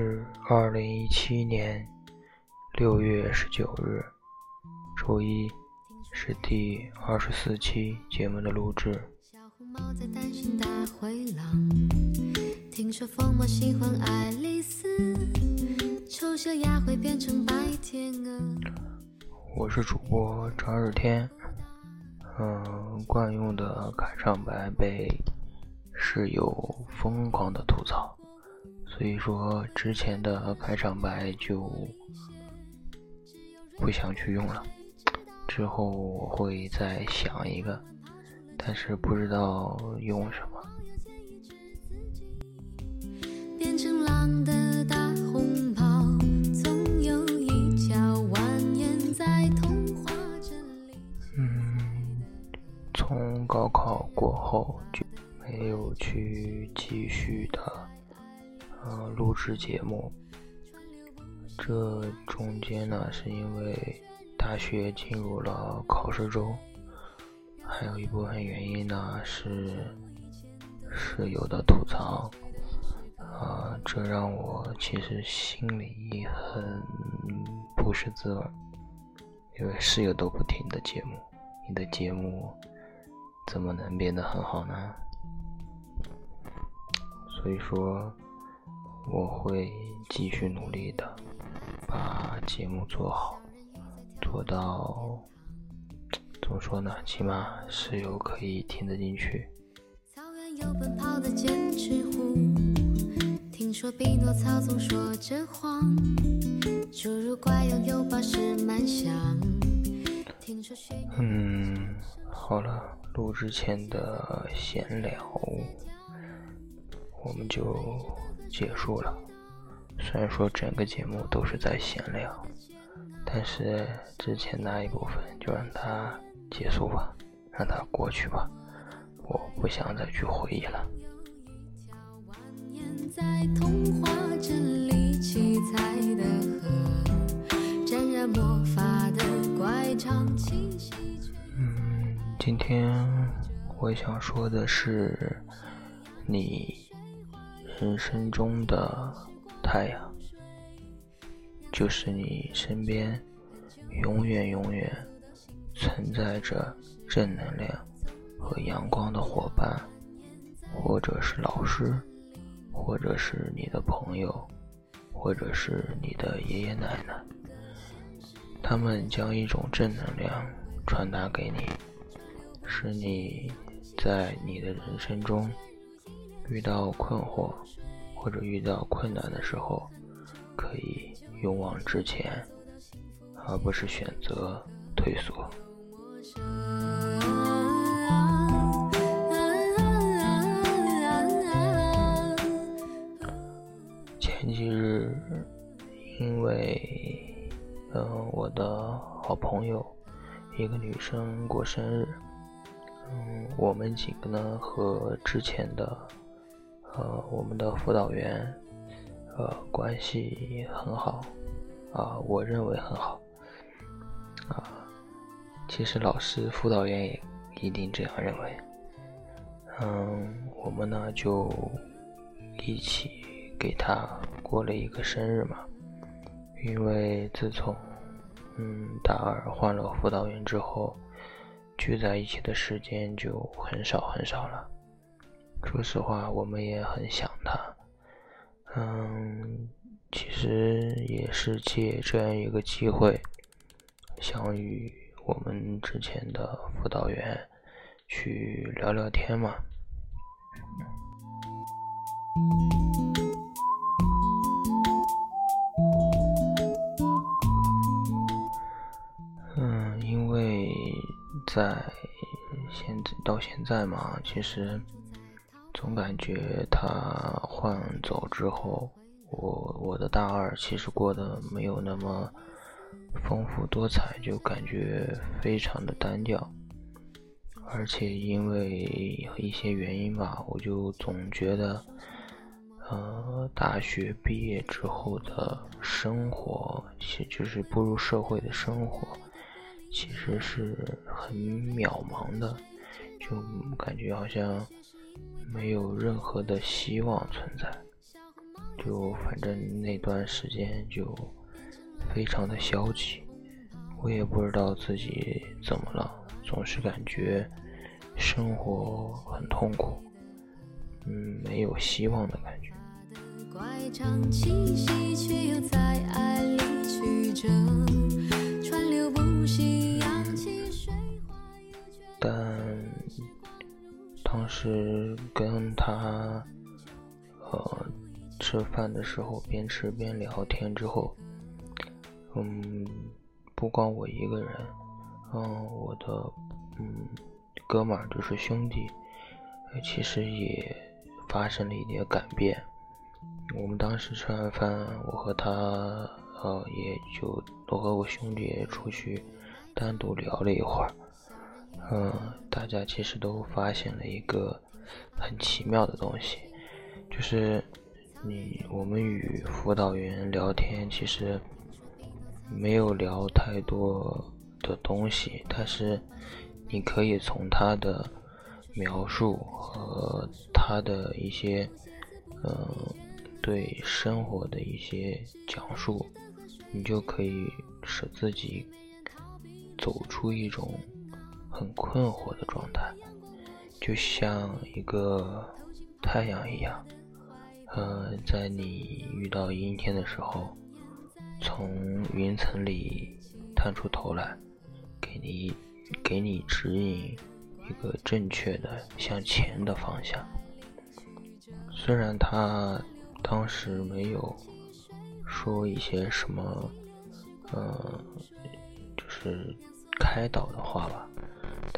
是二零一七年六月十九日，周一，是第二十四期节目的录制。小红帽在担心大灰狼，听说疯帽喜欢爱丽丝，丑小鸭会变成白天鹅。我是主播张日天，嗯，惯用的开场白被室友疯狂的吐槽。所以说，之前的开场白就不想去用了。之后我会再想一个，但是不知道用什么。嗯，从高考过后就没有去继续的。呃，录制节目，这中间呢，是因为大学进入了考试周，还有一部分原因呢是室友的吐槽，啊，这让我其实心里很不是滋味，因为室友都不听你的节目，你的节目怎么能变得很好呢？所以说。我会继续努力的，把节目做好，做到怎么说呢？起码室友可以听得进去。嗯，好了，录之前的闲聊，我们就。结束了。虽然说整个节目都是在闲聊，但是之前那一部分就让它结束吧，让它过去吧。我不想再去回忆了。嗯，今天我想说的是你。人生中的太阳，就是你身边永远永远存在着正能量和阳光的伙伴，或者是老师，或者是你的朋友，或者是你的爷爷奶奶，他们将一种正能量传达给你，使你在你的人生中。遇到困惑或者遇到困难的时候，可以勇往直前，而不是选择退缩。前几日，因为嗯，我的好朋友一个女生过生日，嗯，我们几个呢和之前的。呃，我们的辅导员，呃，关系很好，啊，我认为很好，啊，其实老师、辅导员也一定这样认为。嗯，我们呢就一起给他过了一个生日嘛，因为自从嗯大二换了辅导员之后，聚在一起的时间就很少很少了。说实话，我们也很想他。嗯，其实也是借这样一个机会，想与我们之前的辅导员去聊聊天嘛。嗯，因为在现在到现在嘛，其实。总感觉他换走之后，我我的大二其实过得没有那么丰富多彩，就感觉非常的单调。而且因为一些原因吧，我就总觉得，呃，大学毕业之后的生活，其实就是步入社会的生活，其实是很渺茫的，就感觉好像。没有任何的希望存在，就反正那段时间就非常的消极，我也不知道自己怎么了，总是感觉生活很痛苦，嗯，没有希望的感觉。但当时跟他呃吃饭的时候，边吃边聊天之后，嗯，不光我一个人，嗯，我的嗯哥们儿就是兄弟，其实也发生了一点改变。我们当时吃完饭，我和他，呃，也就我和我兄弟也出去单独聊了一会儿。嗯，大家其实都发现了一个很奇妙的东西，就是你我们与辅导员聊天，其实没有聊太多的东西，但是你可以从他的描述和他的一些，嗯。对生活的一些讲述，你就可以使自己走出一种很困惑的状态，就像一个太阳一样，呃，在你遇到阴天的时候，从云层里探出头来，给你给你指引一个正确的向前的方向。虽然他。当时没有说一些什么，嗯，就是开导的话吧，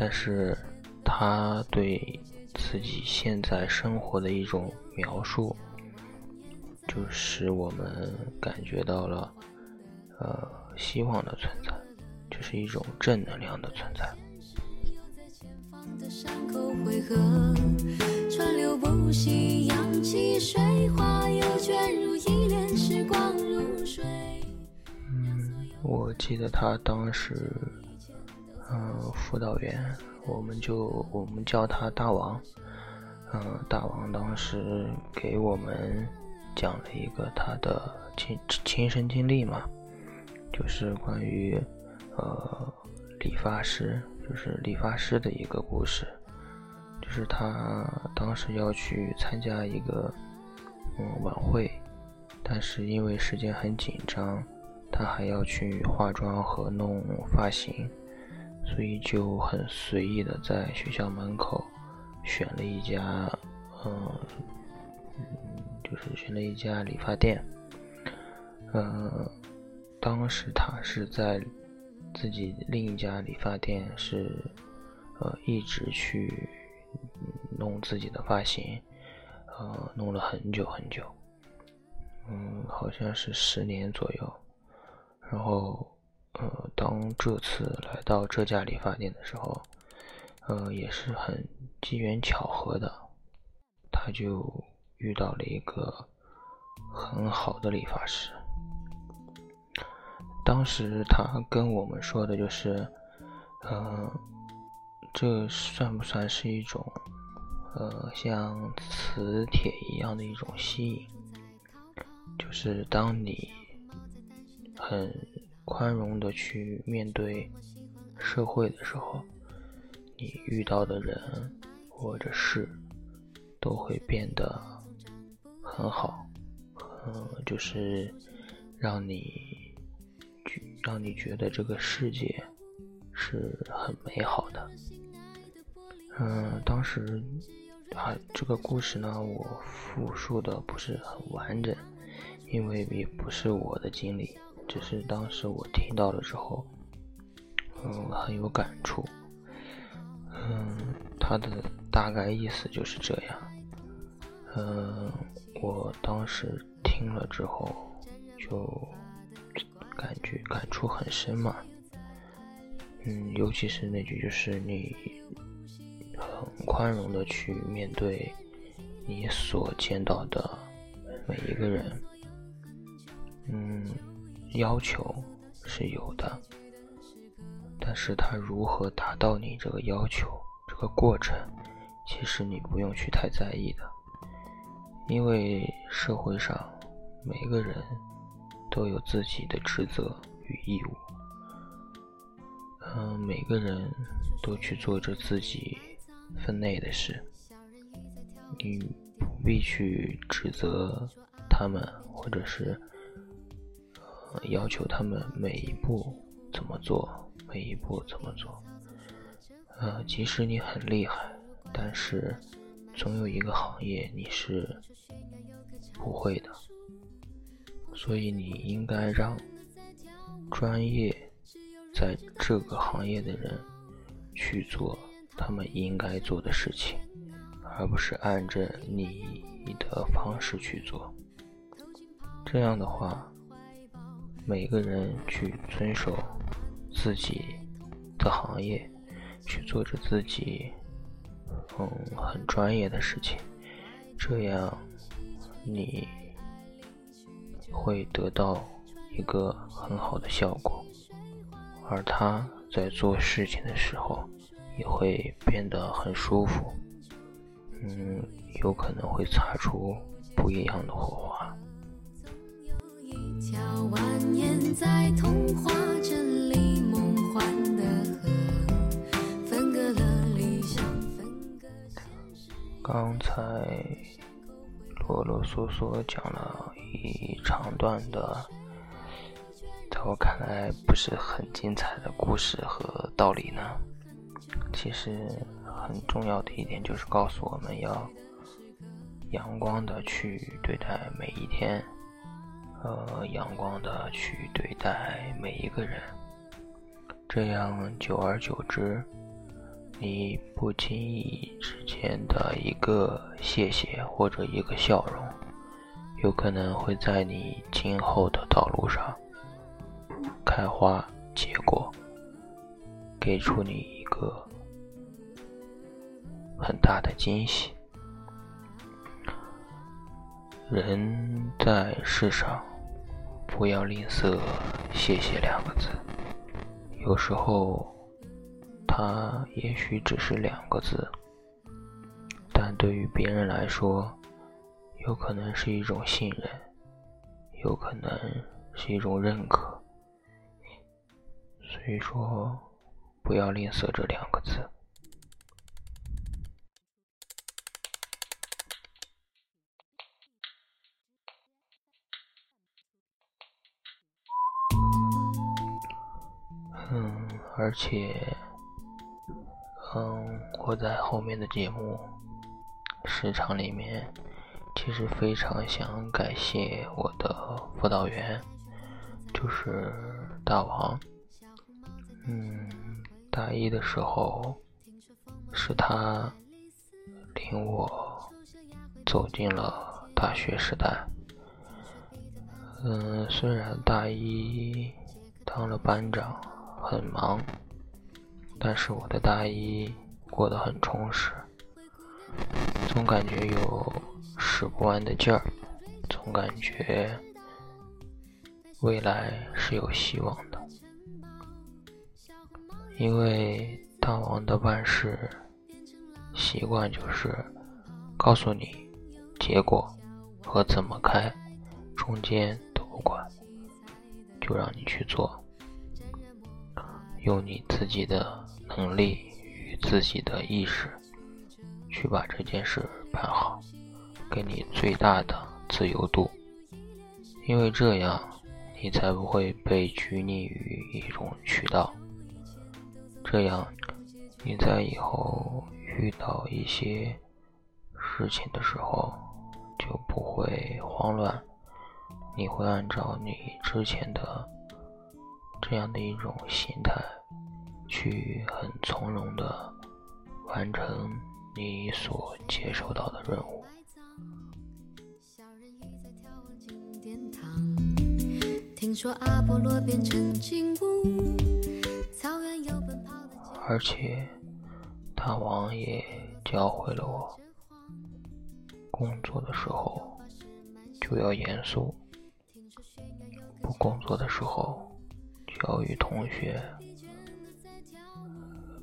但是他对自己现在生活的一种描述，就使我们感觉到了，呃，希望的存在，就是一种正能量的存在。川流不息，扬起水花又卷入一帘时光如水。嗯，我记得他当时，嗯，辅导员，我们就我们叫他大王，嗯，大王当时给我们讲了一个他的亲亲身经历嘛，就是关于呃理发师，就是理发师的一个故事。就是他当时要去参加一个嗯晚会，但是因为时间很紧张，他还要去化妆和弄发型，所以就很随意的在学校门口选了一家嗯就是选了一家理发店。嗯，当时他是在自己另一家理发店是呃一直去。弄自己的发型，呃，弄了很久很久，嗯，好像是十年左右。然后，呃，当这次来到这家理发店的时候，呃，也是很机缘巧合的，他就遇到了一个很好的理发师。当时他跟我们说的就是，嗯。这算不算是一种，呃，像磁铁一样的一种吸引？就是当你很宽容的去面对社会的时候，你遇到的人或者事都会变得很好，嗯，就是让你让你觉得这个世界是很美好的。嗯，当时啊，这个故事呢，我复述的不是很完整，因为也不是我的经历，只是当时我听到了之后，嗯，很有感触。嗯，他的大概意思就是这样。嗯，我当时听了之后，就感觉感触很深嘛。嗯，尤其是那句，就是你。很宽容的去面对你所见到的每一个人，嗯，要求是有的，但是他如何达到你这个要求，这个过程，其实你不用去太在意的，因为社会上每个人都有自己的职责与义务。嗯，每个人都去做着自己分内的事，你不必去指责他们，或者是要求他们每一步怎么做，每一步怎么做。呃，即使你很厉害，但是总有一个行业你是不会的，所以你应该让专业。在这个行业的人去做他们应该做的事情，而不是按着你的方式去做。这样的话，每个人去遵守自己的行业，去做着自己嗯很专业的事情，这样你会得到一个很好的效果。而他在做事情的时候，也会变得很舒服，嗯，有可能会擦出不一样的火花。刚才啰啰嗦嗦讲了一长段的。在我看来，不是很精彩的故事和道理呢。其实很重要的一点就是告诉我们要阳光的去对待每一天，呃，阳光的去对待每一个人。这样久而久之，你不经意之间的一个谢谢或者一个笑容，有可能会在你今后的道路上。开花结果，给出你一个很大的惊喜。人在世上，不要吝啬“谢谢”两个字。有时候，它也许只是两个字，但对于别人来说，有可能是一种信任，有可能是一种认可。所以说，不要吝啬这两个字。而且，嗯，我在后面的节目时长里面，其实非常想感谢我的辅导员，就是大王。嗯，大一的时候是他领我走进了大学时代。嗯，虽然大一当了班长很忙，但是我的大一过得很充实，总感觉有使不完的劲儿，总感觉未来是有希望的。因为大王的办事习惯就是告诉你结果和怎么开，中间都不管，就让你去做，用你自己的能力与自己的意识去把这件事办好，给你最大的自由度，因为这样你才不会被拘泥于一种渠道。这样，你在以后遇到一些事情的时候就不会慌乱，你会按照你之前的这样的一种心态，去很从容的完成你所接收到的任务。听说阿波罗变成金乌。而且，大王也教会了我，工作的时候就要严肃，不工作的时候要与同学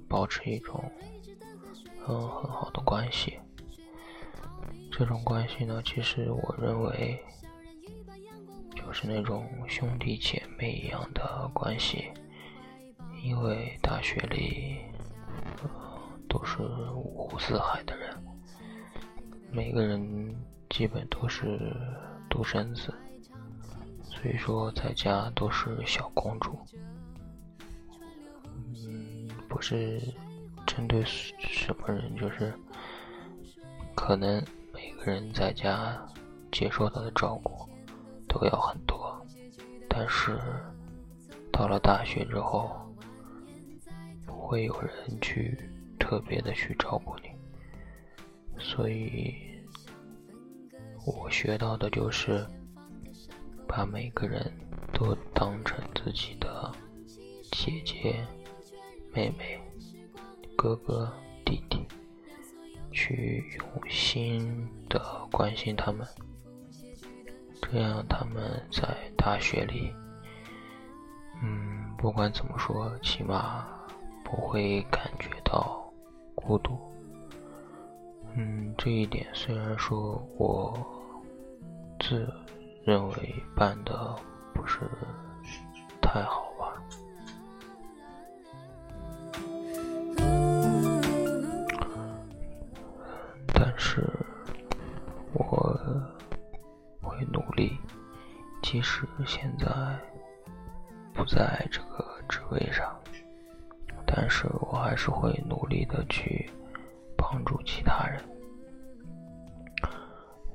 保持一种嗯很好的关系。这种关系呢，其实我认为就是那种兄弟姐妹一样的关系，因为大学里都是五湖四海的人，每个人基本都是独生子，所以说在家都是小公主。嗯，不是针对什么人，就是可能每个人在家接受到的照顾。都要很多，但是到了大学之后，不会有人去特别的去照顾你，所以我学到的就是把每个人都当成自己的姐姐、妹妹、哥哥、弟弟，去用心的关心他们。这样，他们在大学里，嗯，不管怎么说，起码不会感觉到孤独。嗯，这一点虽然说我自认为办的不是太好吧，但是我会努力。即使现在不在这个职位上，但是我还是会努力的去帮助其他人。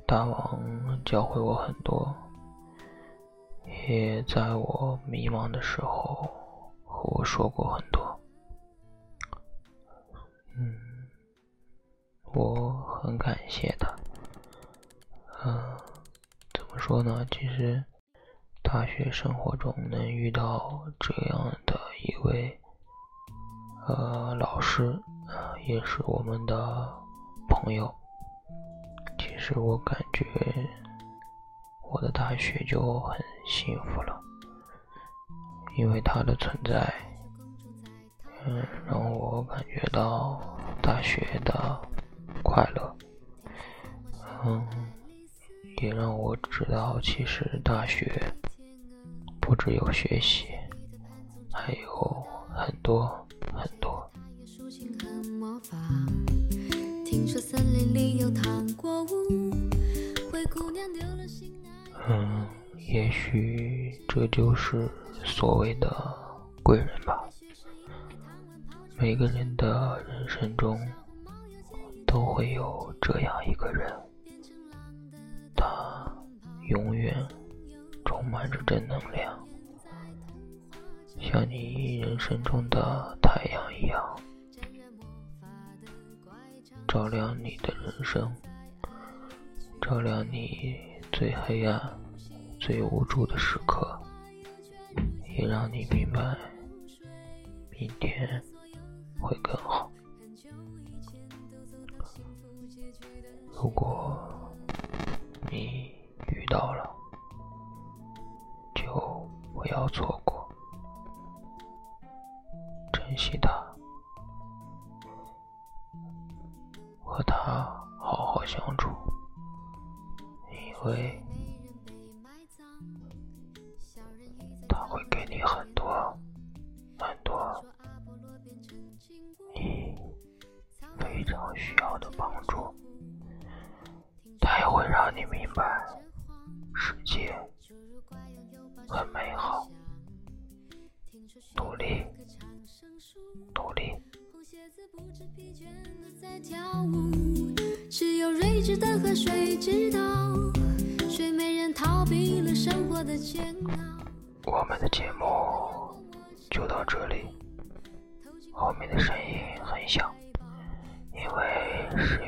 大王教会我很多，也在我迷茫的时候和我说过很多。嗯，我很感谢他。嗯，怎么说呢？其实。大学生活中能遇到这样的一位呃老师，也是我们的朋友。其实我感觉的大学就很幸福了，因为它的存在，嗯，让我感觉到大学的快乐，嗯，也让我知道其实大学。不只有学习，还有很多很多。嗯，也许这就是所谓的贵人吧。每个人的人生中都会有这样一个人，他永远。充满着正能量，像你人生中的太阳一样，照亮你的人生，照亮你最黑暗、最无助的时刻，也让你明白明天会更好。如果你遇到了，就不要错过，珍惜他，和他好好相处，会他会给你很多很多你非常需要的帮助，他也会让你明白世界。很美好，努力，努力。只有睿智的河水知道，睡美人逃避了生活的煎熬。我们的节目就到这里，后面的声音很小，因为室